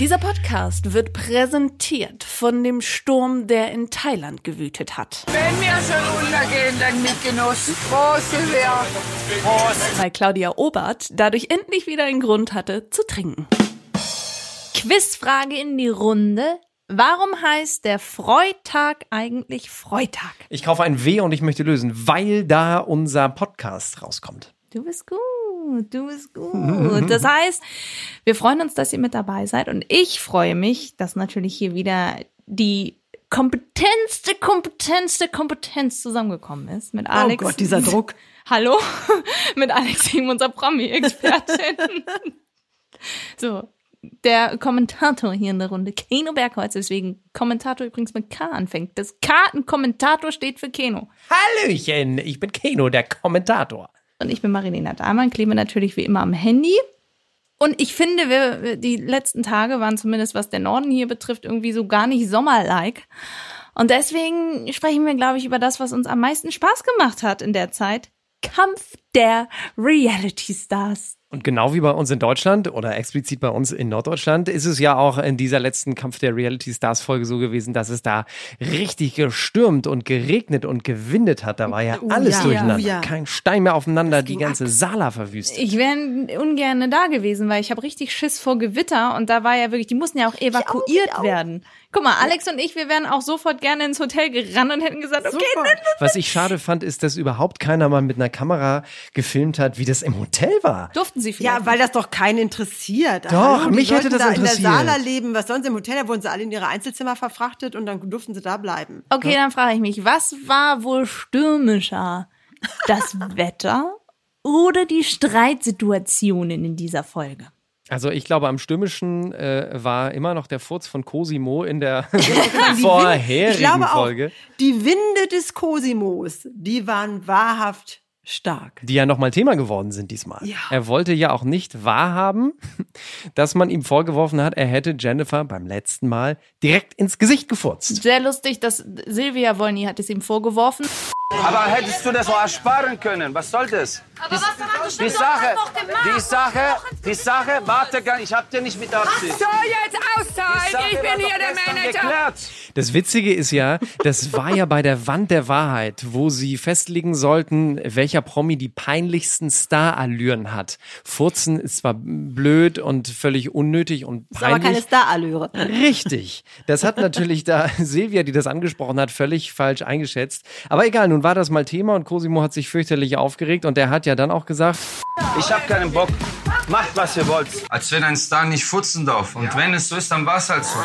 Dieser Podcast wird präsentiert von dem Sturm, der in Thailand gewütet hat. Wenn wir schon untergehen, dann mit Genuss. Prost, Silvia. Prost. Weil Claudia Obert dadurch endlich wieder einen Grund hatte zu trinken. Quizfrage in die Runde. Warum heißt der Freitag eigentlich Freitag? Ich kaufe ein W und ich möchte lösen, weil da unser Podcast rauskommt. Du bist gut, du bist gut. Das heißt, wir freuen uns, dass ihr mit dabei seid und ich freue mich, dass natürlich hier wieder die kompetenzste, kompetenzste Kompetenz zusammengekommen ist mit Alex. Oh Gott, dieser Druck. Hallo, mit Alex, unser Promi-Expertin. so, der Kommentator hier in der Runde, Keno Bergholz, deswegen Kommentator übrigens mit K anfängt. Das K ein Kommentator steht für Keno. Hallöchen, ich bin Keno, der Kommentator. Und ich bin Marilena Dahlmann, klebe natürlich wie immer am Handy. Und ich finde, wir, die letzten Tage waren zumindest, was der Norden hier betrifft, irgendwie so gar nicht sommerlike. Und deswegen sprechen wir, glaube ich, über das, was uns am meisten Spaß gemacht hat in der Zeit. Kampf der Reality Stars. Und genau wie bei uns in Deutschland oder explizit bei uns in Norddeutschland ist es ja auch in dieser letzten Kampf der Reality Stars Folge so gewesen, dass es da richtig gestürmt und geregnet und gewindet hat. Da war ja Oh, alles ja, durcheinander. oh, ja. Kein Stein mehr aufeinander, die ganze ab. Sala verwüstet. Ich wäre ungern da gewesen, weil ich habe richtig Schiss vor Gewitter und da war ja wirklich, die mussten ja auch evakuiert werden. Guck mal, Alex und ich, wir wären auch sofort gerne ins Hotel gerannt und hätten gesagt, okay, Super. nimm Was ich schade fand, ist, dass überhaupt keiner mal mit einer Kamera gefilmt hat, wie das im Hotel war. Durften sie vielleicht. Ja, weil das doch keinen interessiert. Doch, die mich hätte sollten das da interessiert. in der Sala leben, was sonst im Hotel, da wurden sie alle in ihre Einzelzimmer verfrachtet und dann durften sie da bleiben. Okay, dann frage ich mich, was war wohl stürmischer? Das Wetter oder die Streitsituationen in dieser Folge? Also ich glaube, am stürmischen äh, war immer noch der Furz von Cosimo in der vorherigen ich glaube auch, Folge, die Winde des Cosimos, die waren wahrhaft stark. die ja nochmal Thema geworden sind diesmal. Ja. Er wollte ja auch nicht wahrhaben, dass man ihm vorgeworfen hat, er hätte Jennifer beim letzten Mal direkt ins Gesicht gefurzt. Sehr lustig, dass Silvia Wolny hat es ihm vorgeworfen. Aber hättest du das auch ersparen können? Was soll das? Aber was hat das Die Sache, die Sache, die Sache, warte ich hab dir nicht mit Absicht. So, jetzt Die auszahlen. Ich bin hier der Manager. geklärt. Das Witzige ist ja, das war ja bei der Wand der Wahrheit, wo sie festlegen sollten, welcher Promi die peinlichsten Starallüren hat. Furzen ist zwar blöd und völlig unnötig und Das ist aber peinlich. keine Starallüre. Richtig. Das hat natürlich da Silvia, die das angesprochen hat, völlig falsch eingeschätzt. Aber egal, nun war das mal Thema und Cosimo hat sich fürchterlich aufgeregt und der hat ja dann auch gesagt, Ich hab keinen Bock. Macht, was ihr wollt. Als wenn ein Star nicht futzen darf. Und wenn es so ist, dann war's halt so.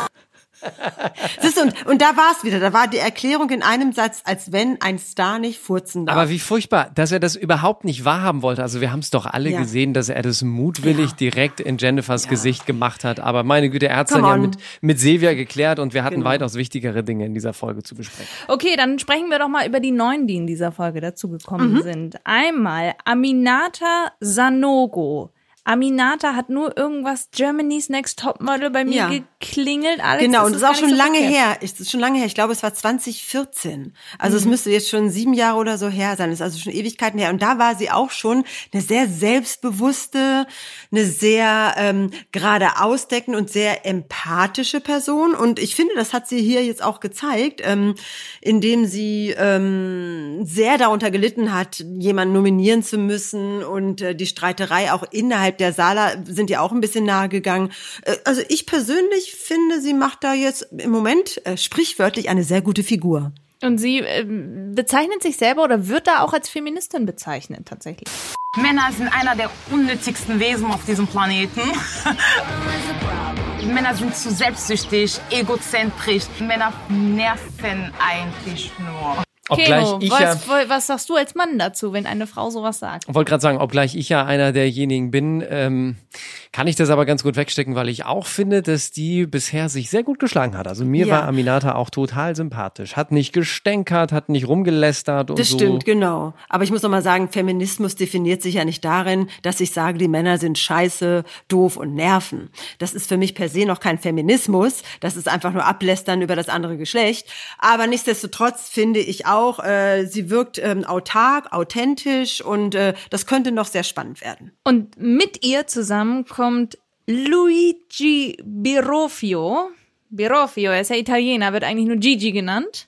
Siehst du, und, und da war es wieder. Da war die Erklärung in einem Satz, als wenn ein Star nicht furzen darf. aber wie furchtbar, dass er das überhaupt nicht wahrhaben wollte. Also wir haben es doch alle Ja. gesehen, dass er das mutwillig direkt in Jennifers Gesicht gemacht hat. Aber meine Güte, er hat es dann ja mit, mit Silvia geklärt und wir hatten Genau. weitaus wichtigere Dinge in dieser Folge zu besprechen. Okay, dann sprechen wir doch mal über die neuen, die in dieser Folge dazugekommen Mhm. sind. Einmal Aminata Sanogo. Aminata hat nur irgendwas Germany's Next Topmodel bei mir Ja. geklingelt. Alex, Genau, und das ist auch schon so lange verkehrt. her. Ist das schon lange her? Ich glaube, es war 2014. Also Mhm. es müsste jetzt schon sieben Jahre oder so her sein. Das ist also schon Ewigkeiten her. Und da war sie auch schon eine sehr selbstbewusste, eine sehr ähm, gerade ausdeckende und sehr empathische Person. Und ich finde, das hat sie hier jetzt auch gezeigt, ähm, indem sie ähm, sehr darunter gelitten hat, jemanden nominieren zu müssen und äh, die Streiterei auch innerhalb der Sala sind ja auch ein bisschen nahe gegangen. Äh, also ich persönlich finde, sie macht da jetzt im Moment äh, sprichwörtlich eine sehr gute Figur. Und sie ähm, bezeichnet sich selber oder wird da auch als Feministin bezeichnet tatsächlich. Männer sind einer der unnötigsten Wesen auf diesem Planeten. Männer sind zu selbstsüchtig, egozentrisch. Männer nerven eigentlich nur. Obgleich Keno, ich was, ja, was sagst du als Mann dazu, wenn eine Frau sowas sagt? wollte gerade sagen, obgleich ich ja einer derjenigen bin, ähm, kann ich das aber ganz gut wegstecken, weil ich auch finde, dass die bisher sich sehr gut geschlagen hat. Also mir Ja. war Aminata auch total sympathisch. Hat nicht gestänkert, hat nicht rumgelästert und Das so. stimmt, genau. Aber ich muss noch mal sagen, Feminismus definiert sich ja nicht darin, dass ich sage, die Männer sind scheiße, doof und nerven. Das ist für mich per se noch kein Feminismus. Das ist einfach nur Ablästern über das andere Geschlecht. Aber nichtsdestotrotz finde ich auch, äh, sie wirkt ähm, autark, authentisch und äh, das könnte noch sehr spannend werden. Und mit ihr zusammen kommt Luigi Birofio. Birofio, er ist ja Italiener, wird eigentlich nur Gigi genannt.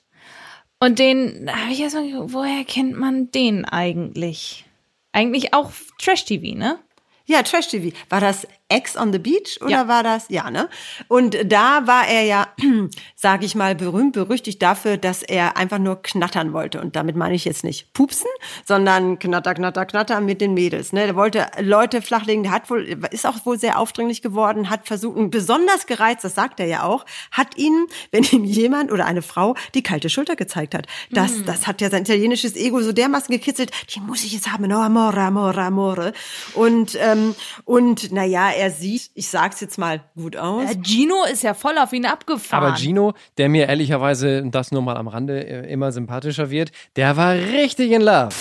Und den, habe ich erst mal geguckt, woher kennt man den eigentlich? Eigentlich auch Trash-TV, ne? Ja, Trash TV. War das Ex on the Beach oder Ja. war das? Ja, ne? Und da war er ja, sage ich mal, berühmt, berüchtigt dafür, dass er einfach nur knattern wollte. Und damit meine ich jetzt nicht pupsen, sondern knatter, knatter, knatter mit den Mädels. Ne? Der wollte Leute flachlegen, der hat wohl, ist auch wohl sehr aufdringlich geworden, hat versucht, und besonders gereizt, das sagt er ja auch, hat ihn, wenn ihm jemand oder eine Frau die kalte Schulter gezeigt hat. Das, das hat ja sein italienisches Ego so dermaßen gekitzelt, die muss ich jetzt haben, no amore, amore, amore. Und, ähm, und naja, er sieht, ich sag's jetzt mal gut aus. Äh, Gino ist ja voll auf ihn abgefahren. Aber Gino, der mir ehrlicherweise, das nur mal am Rande, äh, immer sympathischer wird, der war richtig in Love.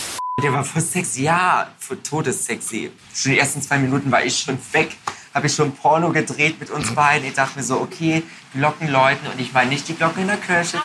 Der war voll sexy, ja, voll todessexy. Schon die ersten zwei Minuten war ich schon weg, habe ich schon Porno gedreht mit uns beiden. Ich dachte mir so, okay, Glocken läuten und ich meine nicht die Glocken in der Kirche.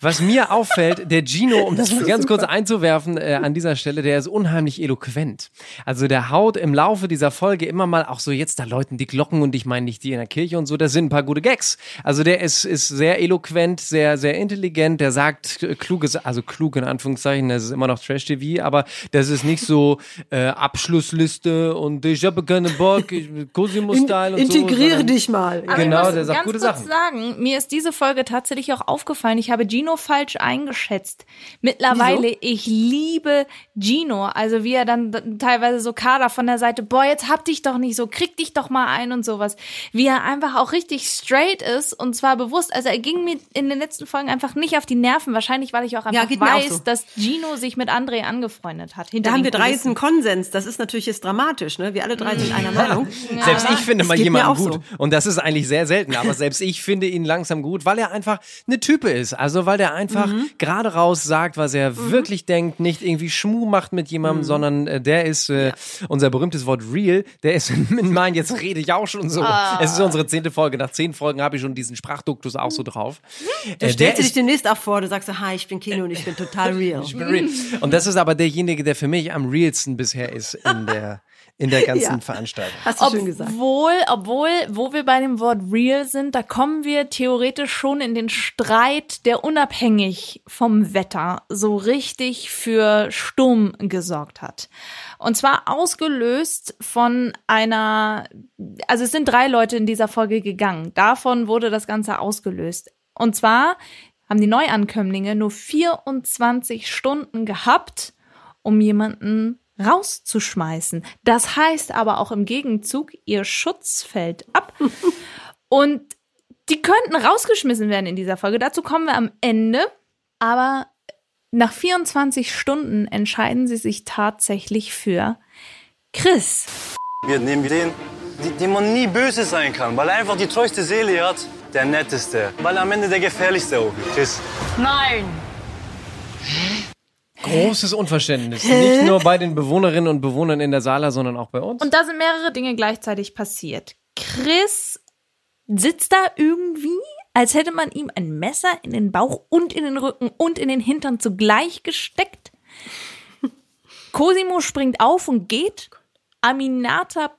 Was mir auffällt, der Gino, um das mal ganz kurz einzuwerfen äh, an dieser Stelle, der ist unheimlich eloquent. Also der haut im Laufe dieser Folge immer mal auch so, jetzt da läuten die Glocken und ich meine nicht die in der Kirche und so, das sind ein paar gute Gags. Also der ist, ist sehr eloquent, sehr, sehr intelligent, der sagt kluges, also klug in Anführungszeichen, das ist immer noch Trash-TV, aber das ist nicht so äh, Abschlussliste und ich habe keine Bock, ich- Cosimo-Style und so. Integriere dich mal. Aber Genau, ich muss der sagt ganz gute kurz Sachen. sagen, mir ist diese Folge tatsächlich auch aufgefallen. Ich habe Gino falsch eingeschätzt. Mittlerweile, ich liebe Gino. Also wie er dann teilweise so Kader von der Seite, boah, jetzt hab dich doch nicht so, krieg dich doch mal ein und sowas. Wie er einfach auch richtig straight ist und zwar bewusst. Also er ging mir in den letzten Folgen einfach nicht auf die Nerven. Wahrscheinlich, weil ich auch einfach geht mir auch weiß, so. dass Gino sich mit André angefreundet hat. hinter Da haben wir drei jetzt einen Konsens. Das ist natürlich jetzt dramatisch, ne? Wir alle drei sind einer Meinung. Selbst ich finde mal jemanden gut. so. Und das ist eigentlich sehr selten. Aber selbst ich finde ihn langsam gut, weil er einfach eine Type ist. Also weil der einfach Mhm. gerade raus sagt, was er wirklich denkt, nicht irgendwie Schmuh macht mit Mhm. jemandem, sondern äh, der ist äh, unser berühmtes Wort real. Der ist in meinen, jetzt rede ich auch schon so. Ah. Es ist unsere zehnte Folge. Nach zehn Folgen habe ich schon diesen Sprachduktus auch so drauf. Du Äh, der stellst du dich demnächst auch vor, du sagst so, hi, ich bin Kino und ich bin total real. ich bin real. Und das ist aber derjenige, der für mich am realsten bisher ist in der, in der ganzen Ja. Veranstaltung. Hast du schön gesagt. Obwohl, obwohl, wo wir bei dem Wort real sind, da kommen wir theoretisch schon in den Streit, der unabhängig vom Wetter so richtig für Sturm gesorgt hat. Und zwar ausgelöst von einer, also es sind drei Leute in dieser Folge gegangen. Davon wurde das Ganze ausgelöst. Und zwar haben die Neuankömmlinge nur 24 Stunden gehabt, um jemanden rauszuschmeißen. Das heißt aber auch im Gegenzug, ihr Schutz fällt ab. Und die könnten rausgeschmissen werden in dieser Folge. Dazu kommen wir am Ende. Aber nach 24 Stunden entscheiden sie sich tatsächlich für Chris. Wir nehmen den, dem man nie böse sein kann, weil er einfach die treueste Seele hat, der netteste, weil er am Ende der gefährlichste auch ist. Chris. Nein. Großes Unverständnis. Nicht nur bei den Bewohnerinnen und Bewohnern in der Sala, sondern auch bei uns. Und da sind mehrere Dinge gleichzeitig passiert. Chris sitzt da irgendwie, als hätte man ihm ein Messer in den Bauch und in den Rücken und in den Hintern zugleich gesteckt. Cosimo springt auf und geht. Aminata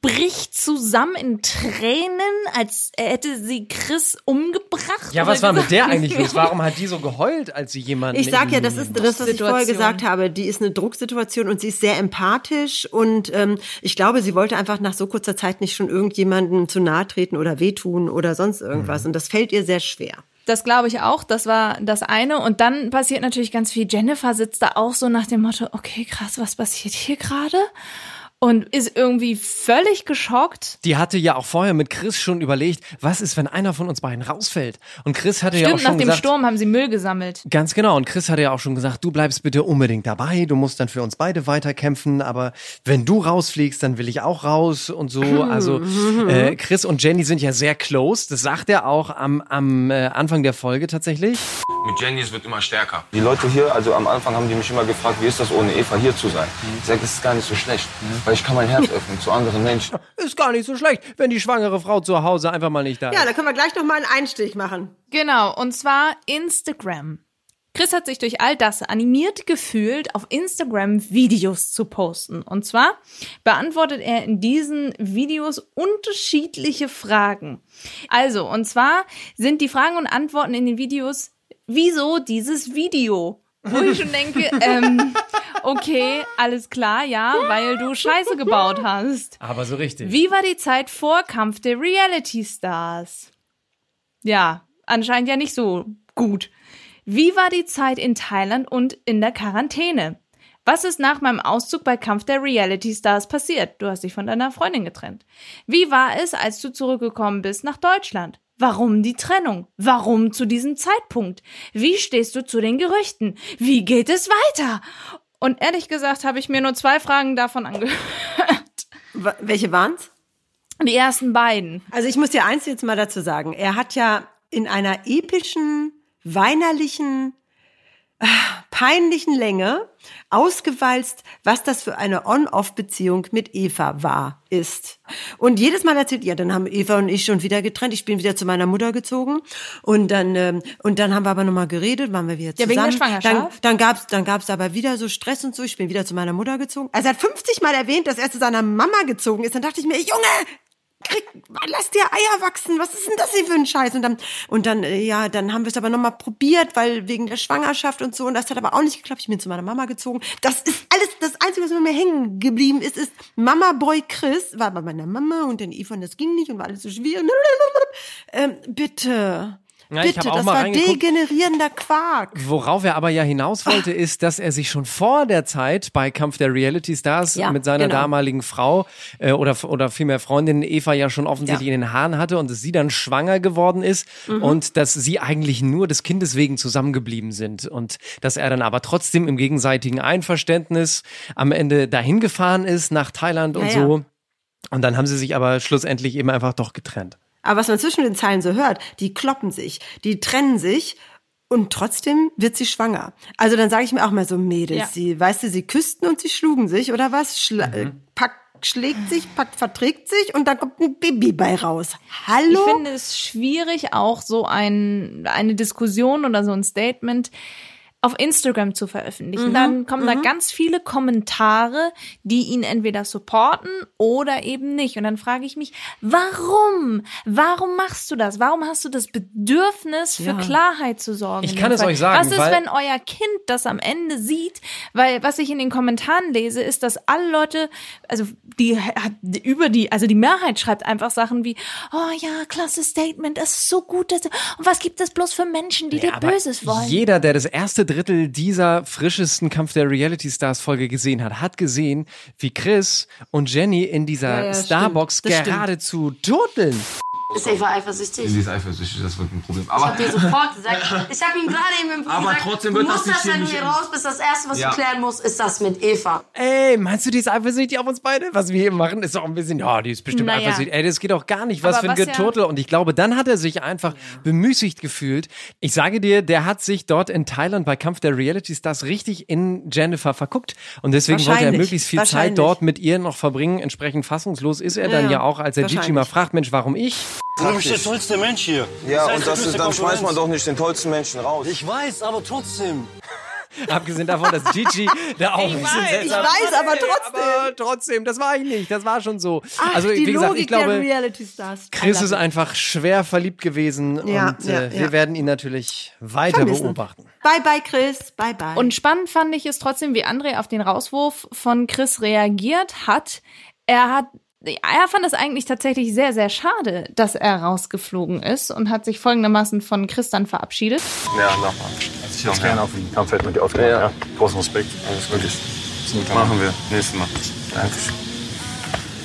bricht zusammen in Tränen, als hätte sie Chris umgebracht. Ja, was war mit der eigentlich los? Warum hat die so geheult, als sie jemanden. Ich sag ja, das ist das, was ich vorher gesagt habe. Die ist eine Drucksituation und sie ist sehr empathisch und ähm, ich glaube, sie wollte einfach nach so kurzer Zeit nicht schon irgendjemandem zu nahe treten oder wehtun oder sonst irgendwas. Und das fällt ihr sehr schwer. Das glaube ich auch. Das war das eine. Und dann passiert natürlich ganz viel. Jennifer sitzt da auch so nach dem Motto, okay, krass, was passiert hier gerade? Und ist irgendwie völlig geschockt. Die hatte ja auch vorher mit Chris schon überlegt, was ist, wenn einer von uns beiden rausfällt? Und Chris hatte ja auch Stimmt, schon nach dem gesagt, Sturm haben sie Müll gesammelt. Ganz genau. Und Chris hatte ja auch schon gesagt, du bleibst bitte unbedingt dabei. Du musst dann für uns beide weiterkämpfen. Aber wenn du rausfliegst, dann will ich auch raus und so. Also äh, Chris und Jenny sind ja sehr close. Das sagt er auch am, am äh, Anfang der Folge tatsächlich. Mit Jenny, es wird immer stärker. Die Leute hier, also am Anfang haben die mich immer gefragt, wie ist das ohne Eva hier zu sein? Ich sage, das ist gar nicht so schlecht, weil ich kann mein Herz öffnen zu anderen Menschen. Ist gar nicht so schlecht, wenn die schwangere Frau zu Hause einfach mal nicht da ist. Ja, da können wir gleich noch mal einen Einstich machen. Genau, und zwar Instagram. Chris hat sich durch all das animiert gefühlt, auf Instagram Videos zu posten. Und zwar beantwortet er in diesen Videos unterschiedliche Fragen. Also, und zwar sind die Fragen und Antworten in den Videos, wieso dieses Video? Wo ich schon denke, ähm, okay, alles klar, ja, weil du Scheiße gebaut hast. Aber so richtig. Wie war die Zeit vor Kampf der Reality Stars? Ja, anscheinend ja nicht so gut. Wie war die Zeit in Thailand und in der Quarantäne? Was ist nach meinem Auszug bei Kampf der Reality Stars passiert? Du hast dich von deiner Freundin getrennt. Wie war es, als du zurückgekommen bist nach Deutschland? Warum die Trennung? Warum zu diesem Zeitpunkt? Wie stehst du zu den Gerüchten? Wie geht es weiter? Und ehrlich gesagt habe ich mir nur zwei Fragen davon angehört. Welche waren's? Die ersten beiden. Also ich muss dir eins jetzt mal dazu sagen. Er hat ja in einer epischen, weinerlichen, peinlichen Länge ausgewalzt, was das für eine On-Off-Beziehung mit Eva war, ist. Und jedes Mal erzählt, ja, dann haben Eva und ich schon wieder getrennt. Ich bin wieder zu meiner Mutter gezogen und dann ähm, und dann haben wir aber nochmal geredet, waren wir wieder Ja, zusammen. wegen der Schwangerschaft? Dann, dann gab's dann gab's aber wieder so Stress und so. Ich bin wieder zu meiner Mutter gezogen. Also er hat 50 Mal erwähnt, dass er zu seiner Mama gezogen ist. Dann dachte ich mir, Junge, krieg, lass dir Eier wachsen. Was ist denn das hier für ein Scheiß? Und dann, und dann, äh, ja, dann haben wir es aber nochmal probiert, weil wegen der Schwangerschaft und so. Und das hat aber auch nicht geklappt. Ich bin zu meiner Mama gezogen. Das ist alles, das Einzige, was mir hängen geblieben ist, ist Mama Boy Chris war bei meiner Mama und Eva und das ging nicht und war alles so schwierig. Ähm, bitte. Ja, bitte, das war degenerierender Quark. Worauf er aber ja hinaus wollte, ist, dass er sich schon vor der Zeit bei Kampf der Reality Stars Ja, mit seiner genau. damaligen Frau äh, oder, oder vielmehr Freundin Eva ja schon offensichtlich Ja. in den Haaren hatte und dass sie dann schwanger geworden ist Mhm. und dass sie eigentlich nur des Kindes wegen zusammengeblieben sind und dass er dann aber trotzdem im gegenseitigen Einverständnis am Ende dahin gefahren ist nach Thailand und so. Und dann haben sie sich aber schlussendlich eben einfach doch getrennt. Aber was man zwischen den Zeilen so hört, die kloppen sich, die trennen sich und trotzdem wird sie schwanger. Also dann sage ich mir auch mal so, Mädels, Ja. sie, weißt du, sie küssten und sie schlugen sich oder was? Schla Mhm. äh, packt, schlägt sich, packt, verträgt sich und dann kommt ein Baby bei raus. Hallo? Ich finde es schwierig, auch so ein, eine Diskussion oder so ein Statement auf Instagram zu veröffentlichen. Mhm, Dann kommen da ganz viele Kommentare, die ihn entweder supporten oder eben nicht. Und dann frage ich mich, warum? Warum machst du das? Warum hast du das Bedürfnis, für Ja. Klarheit zu sorgen? Ich kann es Fall? euch sagen, Was ist, wenn euer Kind das am Ende sieht? Weil was ich in den Kommentaren lese, ist, dass alle Leute, also die über die, also die Mehrheit schreibt einfach Sachen wie, oh ja, klasse Statement, das ist so gut. Das, und was gibt es bloß für Menschen, die dir aber Böses wollen? Jeder, der das erste Drittel dieser frischesten Kampf der Reality Stars Folge gesehen hat, hat gesehen, wie Chris und Jenny in dieser Ja, ja, Starbox stimmt. Geradezu turteln. Ist Eva eifersüchtig? Sie ist eifersüchtig, das wird ein Problem. Ich Aber hab dir sofort gesagt, ich habe ihm gerade eben im Aber gesagt, trotzdem du wird das musst das, hier wenn du hier raus bist, das Erste, was Ja. du klären musst, ist das mit Eva. Ey, meinst du, die ist eifersüchtig auf uns beide? Was wir hier machen, ist doch ein bisschen, ja, die ist bestimmt Naja. eifersüchtig. Ey, das geht doch gar nicht. Was Aber für ein was ja- Geturtel. Und ich glaube, dann hat er sich einfach bemüßigt gefühlt. Ich sage dir, der hat sich dort in Thailand bei Kampf der Reality Stars richtig in Jennifer verguckt. Und deswegen wollte er möglichst viel Zeit dort mit ihr noch verbringen. Entsprechend fassungslos ist er Ja, dann ja. auch, als er Gigi mal fragt, Mensch, warum ich? Du bist der tollste Mensch hier. Ja, heißt, und das ist, dann schmeißt man doch nicht den tollsten Menschen raus. Ich weiß, aber trotzdem. Abgesehen davon, dass Gigi da auch ein bisschen weiß, seltsam ich weiß, aber trotzdem. Aber trotzdem, das war ich nicht. Das war schon so. Ach, also, die wie gesagt, Logik ich glaube, der Reality Stars. Chris ist einfach schwer verliebt gewesen Ja, und ja, äh, wir ja. werden ihn natürlich weiter Vermissen. beobachten. Bye bye Chris, bye bye. Und spannend fand ich es trotzdem, wie André auf den Rauswurf von Chris reagiert hat. Er hat er fand es eigentlich tatsächlich sehr, sehr schade, dass er rausgeflogen ist und hat sich folgendermaßen von Chris dann verabschiedet. Ja, nochmal. Also ich auch gerne auf dem Kampffeld mit dir ausgemacht. Ja, ja. Ja. Großen Respekt. Alles Gute. Machen wir. Nächstes Mal. Dankeschön.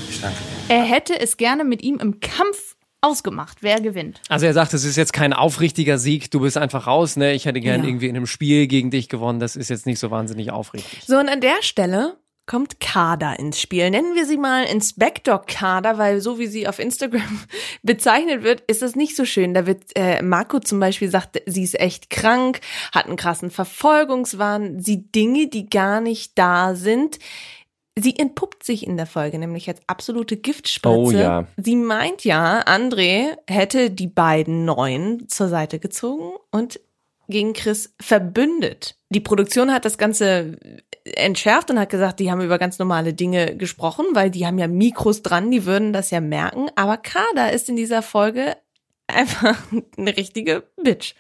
Ich danke dir. Er hätte es gerne mit ihm im Kampf ausgemacht, wer gewinnt. Also er sagt, es ist jetzt kein aufrichtiger Sieg, du bist einfach raus, ne? Ich hätte gern Ja. irgendwie in einem Spiel gegen dich gewonnen, das ist jetzt nicht so wahnsinnig aufrichtig. So, und an der Stelle kommt Kader ins Spiel. Nennen wir sie mal Inspector Kader, weil so wie sie auf Instagram bezeichnet wird, ist das nicht so schön. Da wird äh, Marco zum Beispiel sagt, sie ist echt krank, hat einen krassen Verfolgungswahn, sieht Dinge, die gar nicht da sind. Sie entpuppt sich in der Folge nämlich als absolute Giftspritze. Oh ja. Sie meint ja, André hätte die beiden Neuen zur Seite gezogen und gegen Chris verbündet. Die Produktion hat das Ganze entschärft und hat gesagt, die haben über ganz normale Dinge gesprochen, weil die haben ja Mikros dran, die würden das ja merken. Aber Kada ist in dieser Folge einfach eine richtige Bitch.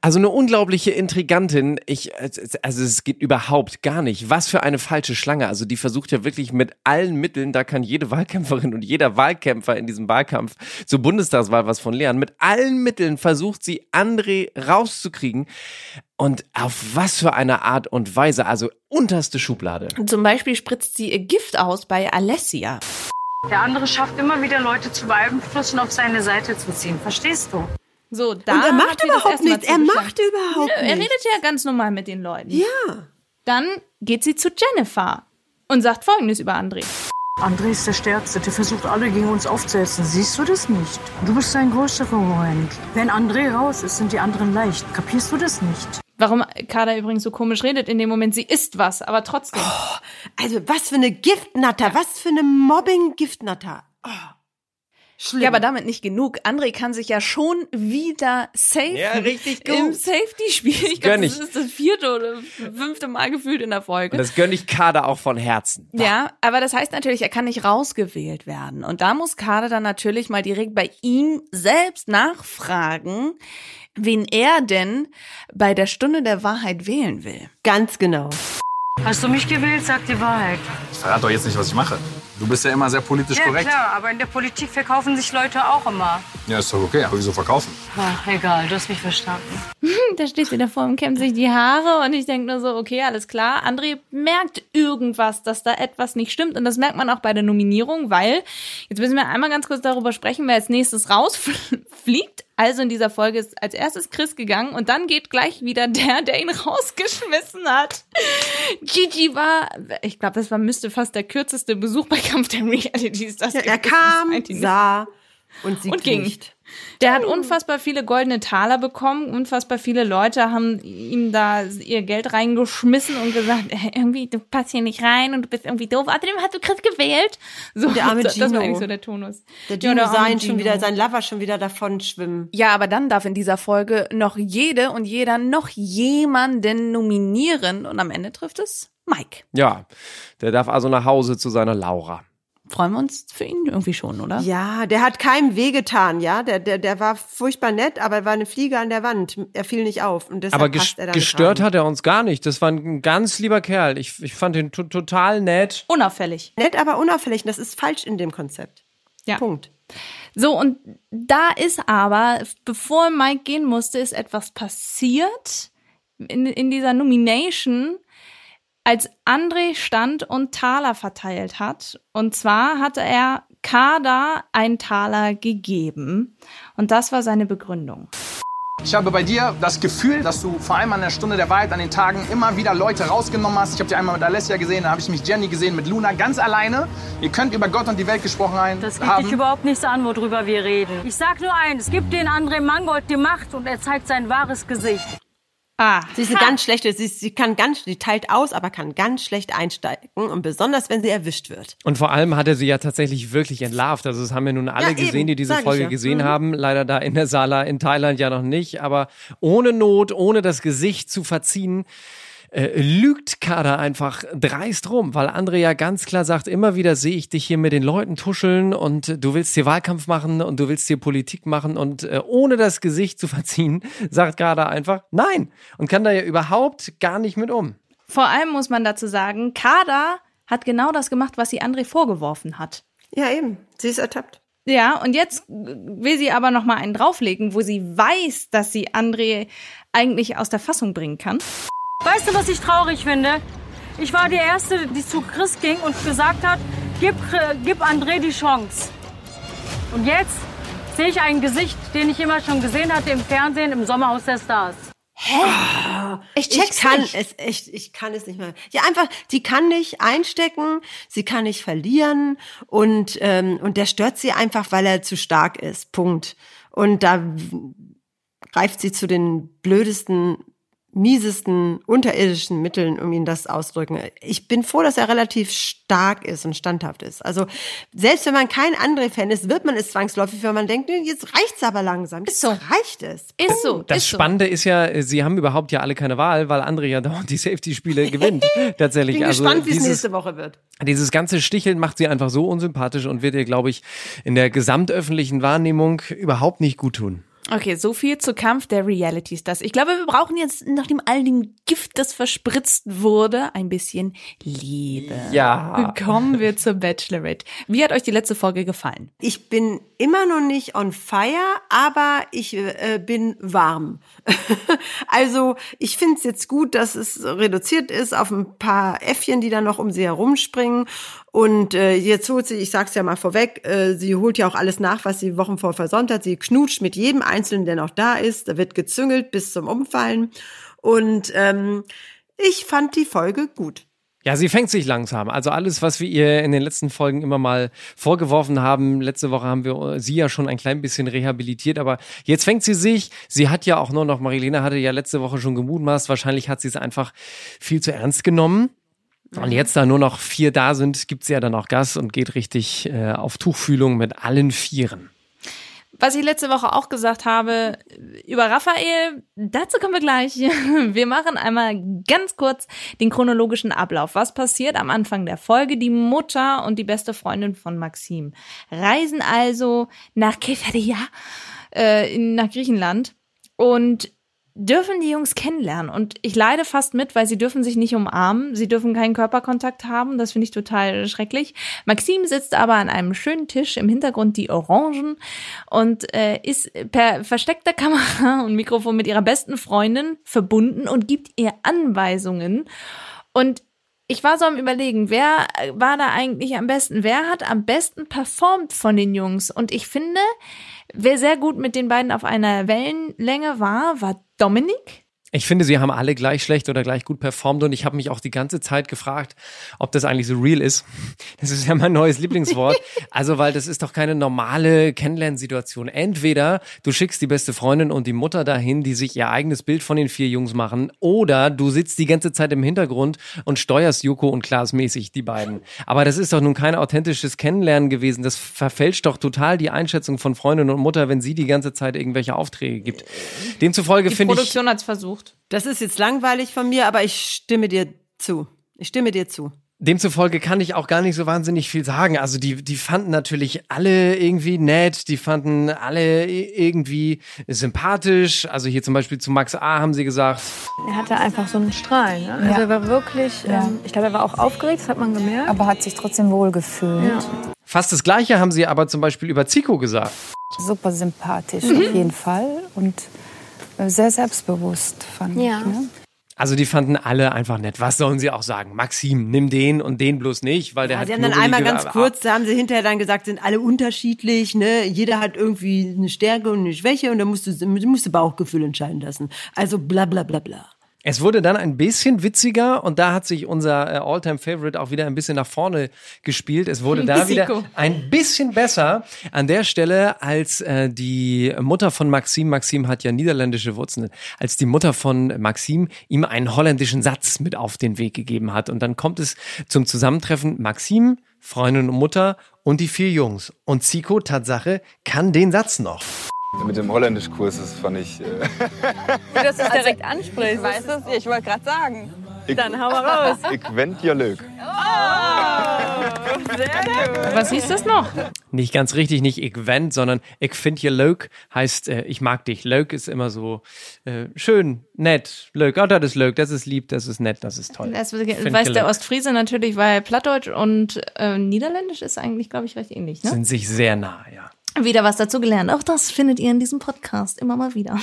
Also eine unglaubliche Intrigantin. Ich, also es geht überhaupt gar nicht. Was für eine falsche Schlange. Also die versucht ja wirklich mit allen Mitteln, da kann jede Wahlkämpferin und jeder Wahlkämpfer in diesem Wahlkampf zur Bundestagswahl was von lernen. Mit allen Mitteln versucht sie André rauszukriegen. Und auf was für eine Art und Weise. Also unterste Schublade. Zum Beispiel spritzt sie ihr Gift aus bei Alessia. Der andere schafft immer wieder Leute zu beeinflussen, auf seine Seite zu ziehen. Verstehst du? So, da Und er macht überhaupt nichts. Er macht überhaupt Nö, Er nichts. redet ja ganz normal mit den Leuten. Ja. Dann geht sie zu Jennifer und sagt Folgendes über André. André ist der Stärkste, der versucht alle gegen uns aufzuhetzen. Siehst du das nicht? Du bist sein größter Konkurrent. Wenn André raus ist, sind die anderen leicht. Kapierst du das nicht? Warum Kada übrigens so komisch redet in dem Moment, sie isst was, aber trotzdem. Also was für eine Giftnatter, was für eine Mobbing-Giftnatter. Oh. Schlimm. Ja, aber damit nicht genug. André kann sich ja schon wieder safen. Ja, richtig gut. Im Safety-Spiel. Ich glaube, Gönn das ich. ist das vierte oder fünfte Mal gefühlt in der Folge. Und das gönne ich Kader auch von Herzen. Ja, aber das heißt natürlich, er kann nicht rausgewählt werden. Und da muss Kader dann natürlich mal direkt bei ihm selbst nachfragen, wen er denn bei der Stunde der Wahrheit wählen will. Ganz genau. Hast du mich gewählt? Sag die Wahrheit. Ich verrate doch jetzt nicht, was ich mache. Du bist ja immer sehr politisch Ja, korrekt. klar, aber in der Politik verkaufen sich Leute auch immer. Ja, ist doch okay, aber wieso verkaufen? Ach, egal, du hast mich verstanden. Da steht sie davor und kämmt sich die Haare und ich denke nur so, okay, alles klar. André merkt irgendwas, dass da etwas nicht stimmt und das merkt man auch bei der Nominierung, weil, jetzt müssen wir einmal ganz kurz darüber sprechen, wer als nächstes rausfliegt. Also in dieser Folge ist als erstes Chris gegangen und dann geht gleich wieder der, der ihn rausgeschmissen hat. Gigi war, ich glaube, das war, müsste fast der kürzeste Besuch bei Kampf der Realities. Das Ja, er kam, sah und siegt Und ging. nicht. Der hat unfassbar viele goldene Taler bekommen. Unfassbar viele Leute haben ihm da ihr Geld reingeschmissen und gesagt, äh, irgendwie, du passt hier nicht rein und du bist irgendwie doof. Außerdem hast du Chris gewählt. So, Der arme das, das war Gino. eigentlich so der Tonus. Der Ja, Dino arme sah ihn schon Gino. wieder, sein Lover schon wieder davon schwimmen. Ja, aber dann darf in dieser Folge noch jede und jeder noch jemanden nominieren und am Ende trifft es Mike. Ja, der darf also nach Hause zu seiner Laura. Freuen wir uns für ihn irgendwie schon, oder? Ja, der hat keinem wehgetan, ja. Der, der, der war furchtbar nett, aber er war eine Fliege an der Wand. Er fiel nicht auf. Und Aber passt ges er gestört rein. hat er uns gar nicht. Das war ein ganz lieber Kerl. Ich, ich fand ihn to total nett. Unauffällig. Nett, aber unauffällig. Und Das ist falsch in dem Konzept. Ja. Punkt. So, und da ist aber, bevor Mike gehen musste, ist etwas passiert in, in dieser Nomination, als André stand und Taler verteilt hat. Und zwar hatte er Kada einen Taler gegeben. Und das war seine Begründung. Ich habe bei dir das Gefühl, dass du vor allem an der Stunde der Wahrheit, an den Tagen immer wieder Leute rausgenommen hast. Ich habe dich einmal mit Alessia gesehen, dann habe ich mich Jenny gesehen, mit Luna, ganz alleine. Ihr könnt über Gott und die Welt gesprochen haben. Das geht dich überhaupt nichts an, worüber wir reden. Ich sag nur eins, gib den André Mangold die Macht und er zeigt sein wahres Gesicht. Ah, Sie ist eine ganz schlechte, sie, ist, sie kann ganz, sie teilt aus, aber kann ganz schlecht einsteigen. Und besonders, wenn sie erwischt wird. Und vor allem hat er sie ja tatsächlich wirklich entlarvt. Also das haben ja nun alle Ja, eben, gesehen, die diese Folge ja. gesehen Mhm. haben. Leider da in der Sala in Thailand ja noch nicht. Aber ohne Not, ohne das Gesicht zu verziehen, äh, lügt Kader einfach dreist rum, weil André ja ganz klar sagt, immer wieder sehe ich dich hier mit den Leuten tuscheln und du willst hier Wahlkampf machen und du willst hier Politik machen und äh, ohne das Gesicht zu verziehen, sagt Kader einfach nein und kann da ja überhaupt gar nicht mit um. Vor allem muss man dazu sagen, Kada hat genau das gemacht, was sie André vorgeworfen hat. Ja, eben. Sie ist ertappt. Ja, und jetzt will sie aber noch mal einen drauflegen, wo sie weiß, dass sie André eigentlich aus der Fassung bringen kann. Weißt du, was ich traurig finde? Ich war die Erste, die zu Chris ging und gesagt hat, Gib, gib André die Chance. Und jetzt sehe ich ein Gesicht, den ich immer schon gesehen hatte im Fernsehen im Sommerhaus der Stars. Hä? Ich ich kann es echt, ich kann es nicht mehr. Ja, einfach, die kann nicht einstecken, sie kann nicht verlieren und ähm, und der stört sie einfach, weil er zu stark ist. Punkt. Und da greift sie zu den blödesten miesesten unterirdischen Mitteln, um ihn das auszudrücken. Ich bin froh, dass er relativ stark ist und standhaft ist. Also selbst wenn man kein André-Fan ist, wird man es zwangsläufig, wenn man denkt, nee, jetzt reicht's aber langsam. Ist so. Reicht es. Ist so. Das ist Spannende ist ja, sie haben überhaupt ja alle keine Wahl, weil André ja dauernd die Safety-Spiele gewinnt. Tatsächlich. Ich bin also gespannt, wie es nächste Woche wird. Dieses ganze Sticheln macht sie einfach so unsympathisch und wird ihr, glaube ich, in der gesamtöffentlichen Wahrnehmung überhaupt nicht gut tun. Okay, so viel zu Kampf der Reality Stars. Ich glaube, wir brauchen jetzt, nachdem all dem Gift, das verspritzt wurde, ein bisschen Liebe. Ja. Kommen wir zur Bachelorette. Wie hat euch die letzte Folge gefallen? Ich bin immer noch nicht on fire, aber ich äh, bin warm. also ich finde es jetzt gut, dass es reduziert ist auf ein paar Äffchen, die da noch um sie herumspringen. Und äh, jetzt holt sie, ich sag's ja mal vorweg, äh, sie holt ja auch alles nach, was sie Wochen vor versäumt hat. Sie knutscht mit jedem Einzelnen, der noch da ist. Da wird gezüngelt bis zum Umfallen. Und ähm, ich fand die Folge gut. Ja, sie fängt sich langsam. Also alles, was wir ihr in den letzten Folgen immer mal vorgeworfen haben. Letzte Woche haben wir sie ja schon ein klein bisschen rehabilitiert, aber jetzt fängt sie sich. Sie hat ja auch nur noch, Marilena hatte ja letzte Woche schon gemutmaßt, wahrscheinlich hat sie es einfach viel zu ernst genommen. Und jetzt, da nur noch vier da sind, gibt sie ja dann auch Gas und geht richtig äh, auf Tuchfühlung mit allen Vieren. Was ich letzte Woche auch gesagt habe über Raphael, dazu kommen wir gleich. Wir machen einmal ganz kurz den chronologischen Ablauf. Was passiert am Anfang der Folge? Die Mutter und die beste Freundin von Maxim reisen also nach Keteria, äh, nach Griechenland und dürfen die Jungs kennenlernen. Und ich leide fast mit, weil sie dürfen sich nicht umarmen, sie dürfen keinen Körperkontakt haben. Das finde ich total schrecklich. Maxim sitzt aber an einem schönen Tisch, im Hintergrund die Orangen und äh, ist per versteckter Kamera und Mikrofon mit ihrer besten Freundin verbunden und gibt ihr Anweisungen. Und ich war so am überlegen, wer war da eigentlich am besten? Wer hat am besten performt von den Jungs? Und ich finde, wer sehr gut mit den beiden auf einer Wellenlänge war, war Dominik. Ich finde, sie haben alle gleich schlecht oder gleich gut performt und ich habe mich auch die ganze Zeit gefragt, ob das eigentlich so real ist. Das ist ja mein neues Lieblingswort. Also, weil das ist doch keine normale Kennenlernsituation. Entweder du schickst die beste Freundin und die Mutter dahin, die sich ihr eigenes Bild von den vier Jungs machen, oder du sitzt die ganze Zeit im Hintergrund und steuerst Joko und Klaas mäßig die beiden. Aber das ist doch nun kein authentisches Kennenlernen gewesen. Das verfälscht doch total die Einschätzung von Freundin und Mutter, wenn sie die ganze Zeit irgendwelche Aufträge gibt. Demzufolge finde ich Produktion hat's versucht. Das ist jetzt langweilig von mir, aber ich stimme dir zu. Ich stimme dir zu. Demzufolge kann ich auch gar nicht so wahnsinnig viel sagen. Also die, die fanden natürlich alle irgendwie nett, die fanden alle irgendwie sympathisch. Also hier zum Beispiel zu Max A haben sie gesagt, Er hatte einfach so einen Strahl. Ne? Also Ja. er war wirklich, Ja. ähm, ich glaube, er war auch aufgeregt, das hat man gemerkt. Aber hat sich trotzdem wohl gefühlt. fast das Gleiche haben sie aber zum Beispiel über Zico gesagt. Super sympathisch Mhm. auf jeden Fall und sehr selbstbewusst fand Ja. ich. Ne? Also die fanden alle einfach nett. Was sollen sie auch sagen? Maxim, nimm den und den bloß nicht, weil der Ja, hat sie haben dann einmal ganz kurz, da haben sie hinterher dann gesagt, sind alle unterschiedlich, ne? Jeder hat irgendwie eine Stärke und eine Schwäche und da musst du, musst du Bauchgefühl entscheiden lassen. Also bla bla bla bla. Es wurde dann ein bisschen witziger und da hat sich unser äh, All-Time-Favorite auch wieder ein bisschen nach vorne gespielt. Es wurde da wieder ein bisschen besser an der Stelle, als äh, die Mutter von Maxim, Maxim hat ja niederländische Wurzeln, als die Mutter von Maxim ihm einen holländischen Satz mit auf den Weg gegeben hat. Und dann kommt es zum Zusammentreffen Maxim, Freundin und Mutter und die vier Jungs. Und Zico, Tatsache, kann den Satz noch. Mit dem Holländischkurs, das fand ich. Äh, Wie du das direkt ansprichst. Weißt du, ich wollte gerade sagen. Dann hau mal raus. ich wend ja leuk. Was hieß das noch? Nicht ganz richtig, nicht ich wend, sondern ich find je leuk heißt äh, ich mag dich. Leuk ist immer so äh, schön, nett. Leuk, oh, das ist leuk, das ist lieb, das ist nett, das ist toll. Das weiß der. Ostfriese natürlich, weil Plattdeutsch und äh, Niederländisch ist eigentlich, glaube ich, recht ähnlich. Ne? Sind sich sehr nah, ja. Wieder was dazu gelernt. Auch das findet ihr in diesem Podcast immer mal wieder.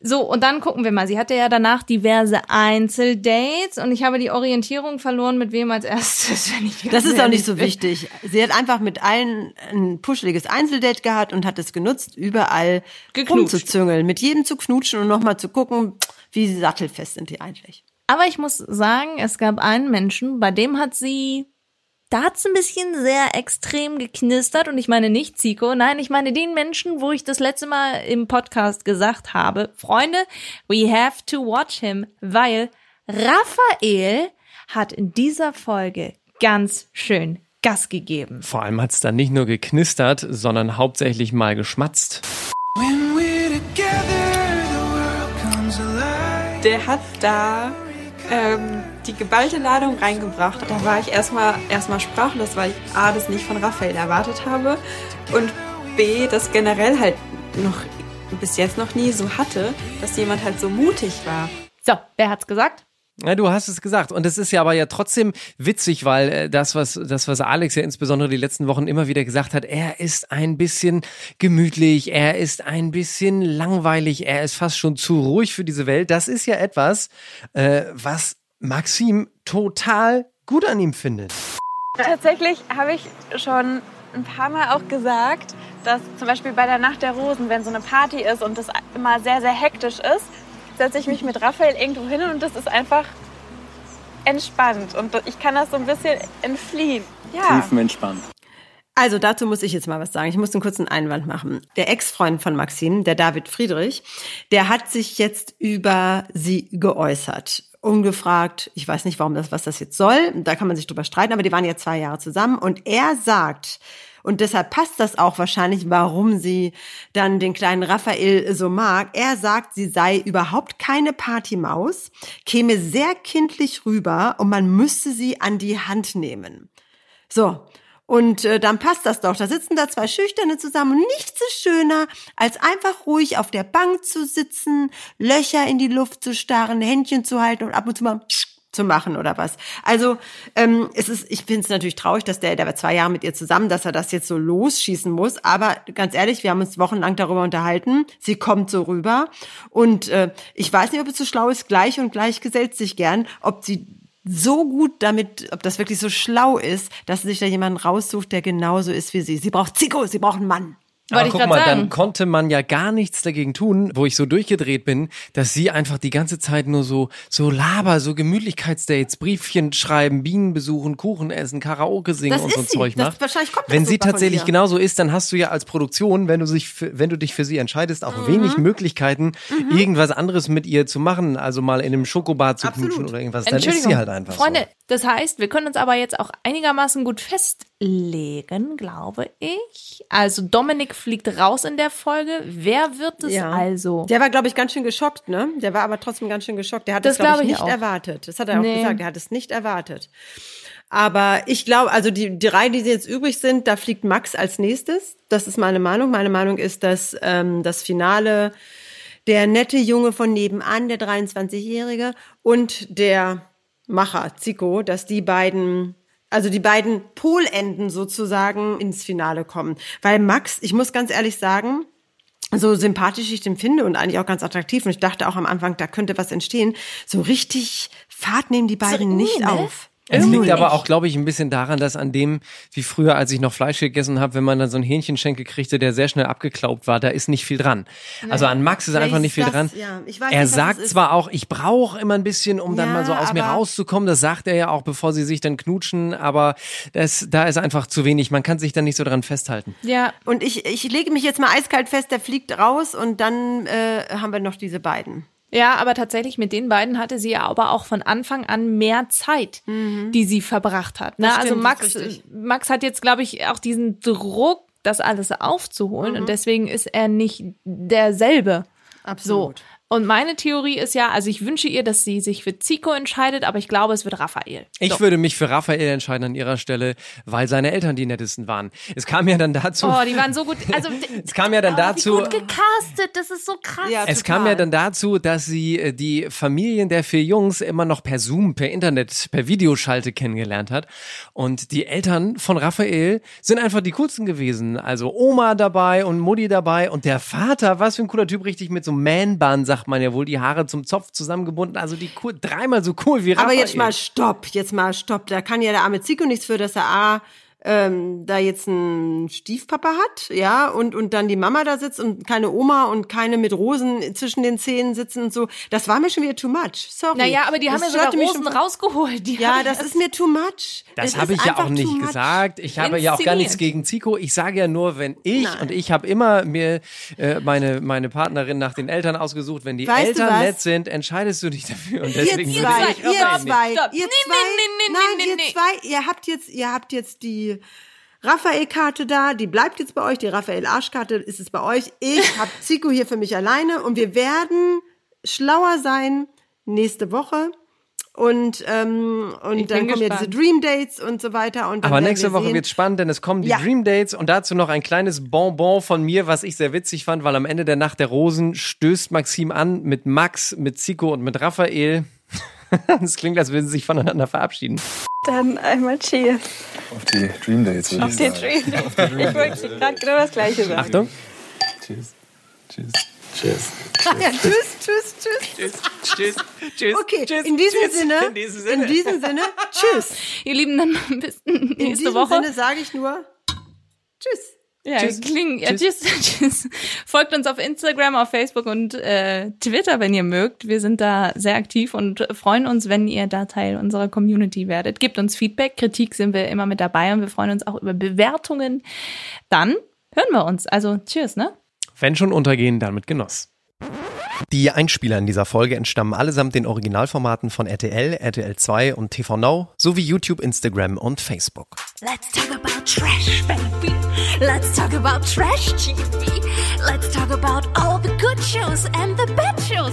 So, und dann gucken wir mal. Sie hatte ja danach diverse Einzeldates und ich habe die Orientierung verloren, mit wem als erstes. Wenn ich Das ist auch nicht so wichtig. Sie hat einfach mit allen ein puscheliges Einzeldate gehabt und hat es genutzt, überall Geknutscht. rumzuzüngeln, mit jedem zu knutschen und nochmal zu gucken, wie sattelfest sind die eigentlich. Aber ich muss sagen, es gab einen Menschen, bei dem hat sie, da hat's ein bisschen sehr extrem geknistert. Und ich meine nicht Zico, nein, ich meine den Menschen, wo ich das letzte Mal im Podcast gesagt habe, Freunde, we have to watch him, weil Raphael hat in dieser Folge ganz schön Gas gegeben. Vor allem hat's dann nicht nur geknistert, sondern hauptsächlich mal geschmatzt. Der hat da ähm, die geballte Ladung reingebracht. Da war ich erstmal erstmal sprachlos, weil ich A, das nicht von Raphael erwartet habe und B, das generell halt noch bis jetzt noch nie so hatte, dass jemand halt so mutig war. So, wer hat's gesagt? Ja, du hast es gesagt. Und es ist ja aber ja trotzdem witzig, weil äh, das, was, das, was Alex ja insbesondere die letzten Wochen immer wieder gesagt hat, er ist ein bisschen gemütlich, er ist ein bisschen langweilig, er ist fast schon zu ruhig für diese Welt. Das ist ja etwas, äh, was Maxim total gut an ihm findet. Tatsächlich habe ich schon ein paar Mal auch gesagt, dass zum Beispiel bei der Nacht der Rosen, wenn so eine Party ist und das immer sehr, sehr hektisch ist, setze ich mich mit Raphael irgendwo hin und das ist einfach entspannt und ich kann das so ein bisschen entfliehen. Ja. Tiefenentspannt. Also dazu muss ich jetzt mal was sagen. Ich muss einen kurzen Einwand machen. Der Ex-Freund von Maxim, der David Friedrich, der hat sich jetzt über sie geäußert. Ungefragt, ich weiß nicht, warum das, was das jetzt soll. Da kann man sich drüber streiten, aber die waren ja zwei Jahre zusammen und er sagt, und deshalb passt das auch wahrscheinlich, warum sie dann den kleinen Raphael so mag. Er sagt, sie sei überhaupt keine Partymaus, käme sehr kindlich rüber und man müsste sie an die Hand nehmen. So. Und äh, dann passt das doch. Da sitzen da zwei Schüchterne zusammen und nichts ist schöner, als einfach ruhig auf der Bank zu sitzen, Löcher in die Luft zu starren, Händchen zu halten und ab und zu mal zu machen oder was. Also ähm, es ist, ich finde es natürlich traurig, dass der, der war zwei Jahre mit ihr zusammen, dass er das jetzt so losschießen muss. Aber ganz ehrlich, wir haben uns wochenlang darüber unterhalten. Sie kommt so rüber und äh, ich weiß nicht, ob es so schlau ist. Gleich und gleich gesellt sich gern, ob sie so gut damit, ob das wirklich so schlau ist, dass sie sich da jemanden raussucht, der genauso ist wie sie. Sie braucht Zico, sie braucht einen Mann. Aber guck mal, dann konnte man ja gar nichts dagegen tun, wo ich so durchgedreht bin, dass sie einfach die ganze Zeit nur so, so laber, so Gemütlichkeitsdates, Briefchen schreiben, Bienen besuchen, Kuchen essen, Karaoke singen Das und so sie. Zeug Das- macht. wahrscheinlich kommt das wenn sie super von tatsächlich genauso ist, dann hast du ja als Produktion, wenn du sich, für, wenn du dich für sie entscheidest, auch Mhm. wenig Möglichkeiten, irgendwas anderes mit ihr zu machen, also mal in einem Schokobar zu knutschen oder irgendwas. Dann ist sie halt einfach Freunde, so. das heißt, wir können uns aber jetzt auch einigermaßen gut festlegen, glaube ich. Also Dominik fliegt raus in der Folge. Wer wird es Ja. also? Der war, glaube ich, ganz schön geschockt, ne? Der war aber trotzdem ganz schön geschockt. Der hat Das das, glaube glaube ich, ich nicht auch. erwartet. Das hat er auch Nee. gesagt. Er hat es nicht erwartet. Aber ich glaube, also die drei, die jetzt übrig sind, da fliegt Max als nächstes. Das ist meine Meinung. Meine Meinung ist, dass ähm, das Finale der nette Junge von nebenan, der 23-Jährige, und der Macher, Zico, dass die beiden, also die beiden Polenden sozusagen ins Finale kommen. Weil Max, ich muss ganz ehrlich sagen, so sympathisch ich den finde und eigentlich auch ganz attraktiv und ich dachte auch am Anfang, da könnte was entstehen, so richtig Fahrt nehmen die beiden nicht ne? auf. Es Null. liegt aber auch, glaube ich, ein bisschen daran, dass an dem, wie früher, als ich noch Fleisch gegessen habe, wenn man dann so einen Hähnchenschenkel kriegte, der sehr schnell abgeklaubt war, da ist nicht viel dran. Also an Max ist Vielleicht einfach nicht viel das, dran. ja. Er nicht, sagt zwar auch, ich brauche immer ein bisschen, um dann Ja, mal so aus mir rauszukommen. Das sagt er ja auch, bevor sie sich dann knutschen, aber das, da ist einfach zu wenig. Man kann sich dann nicht so dran festhalten. Ja. Und ich, ich lege mich jetzt mal eiskalt fest, der fliegt raus und dann äh, haben wir noch diese beiden. Ja, aber tatsächlich mit den beiden hatte sie ja aber auch von Anfang an mehr Zeit, die sie verbracht hat. Ne? Also stimmt, Max, ist richtig. Max hat jetzt, glaube ich, auch diesen Druck, das alles aufzuholen Mhm. und deswegen ist er nicht derselbe. Absolut. So. Und meine Theorie ist ja, also ich wünsche ihr, dass sie sich für Zico entscheidet, aber ich glaube, es wird Raphael. Ich so. würde mich für Raphael entscheiden an ihrer Stelle, weil seine Eltern die nettesten waren. Es kam ja dann dazu. Oh, die waren so gut. Also, es kam ja dann dazu. gut gecastet, das ist so krass. Es kam ja dann dazu, dass sie äh, die Familien der vier Jungs immer noch per Zoom, per Internet, per Videoschalte kennengelernt hat. Und die Eltern von Raphael sind einfach die coolsten gewesen. Also Oma dabei und Mutti dabei und der Vater, was für ein cooler Typ, richtig mit so Man-Bahn-Sachen sagt man ja wohl, die Haare zum Zopf zusammengebunden. Also die cool, dreimal so cool wie Aber Raphael. jetzt mal stopp, jetzt mal stopp. Da kann ja der arme Zico nichts für, dass er A, ähm, da jetzt einen Stiefpapa hat, ja, und, und dann die Mama da sitzt und keine Oma und keine mit Rosen zwischen den Zähnen sitzen und so. Das war mir schon wieder too much. Sorry. Naja, aber die haben Das ja sogar Rosen schon- rausgeholt. Die Ja, haben das ist mir too much. Das habe ich ja auch nicht gesagt. Ich habe ja auch gar nichts gegen Zico. Ich sage ja nur, wenn ich Nein. und ich habe immer mir äh, meine meine Partnerin nach den Eltern ausgesucht. Wenn die Weißt Eltern nett sind, entscheidest du dich dafür. Und Ihr deswegen würde zwei, ich ihr zwei, ihr zwei, nein, ihr zwei, ihr habt jetzt, ihr habt jetzt die Raphael-Karte da, die bleibt jetzt bei euch, die Raphael-Arschkarte ist es bei euch. Ich hab Zico hier für mich alleine und wir werden schlauer sein nächste Woche. Und, ähm, und Ich dann kommen ja gespannt. diese Dream Dates und so weiter. Und Aber nächste wir Woche wird's spannend, denn es kommen die Ja. Dream Dates und dazu noch ein kleines Bonbon von mir, was ich sehr witzig fand, weil am Ende der Nacht der Rosen stößt Maxim an mit Max, mit Zico und mit Raphael. Es klingt, als würden sie sich voneinander verabschieden. Dann einmal Cheers. Auf die Dream Dates Auf sagen. Dream. Ich wollte gerade genau das Gleiche sagen. Achtung. Cheers. Cheers. Cheers. Ja, tschüss, tschüss, tschüss. Tschüss. Tschüss. Okay, in diesem tschüss. Sinne, In diesem Sinne. in diesem Sinne, tschüss. Ihr Lieben, dann bis In nächste diesem Woche. Sinne sage ich nur tschüss. Ja, Tschüss. Kling, ja, tschüss. tschüss. Folgt uns auf Instagram, auf Facebook und äh, Twitter, wenn ihr mögt. Wir sind da sehr aktiv und freuen uns, wenn ihr da Teil unserer Community werdet. Gebt uns Feedback, Kritik sind wir immer mit dabei und wir freuen uns auch über Bewertungen. Dann hören wir uns. Also tschüss, ne? Wenn schon untergehen, dann mit Genuss. Die Einspieler in dieser Folge entstammen allesamt den Originalformaten von RTL, RTL 2 und TV Now sowie YouTube, Instagram und Facebook. Let's talk about trash, baby. Let's talk about trash TV. Let's talk about all the good shows and the bad shows.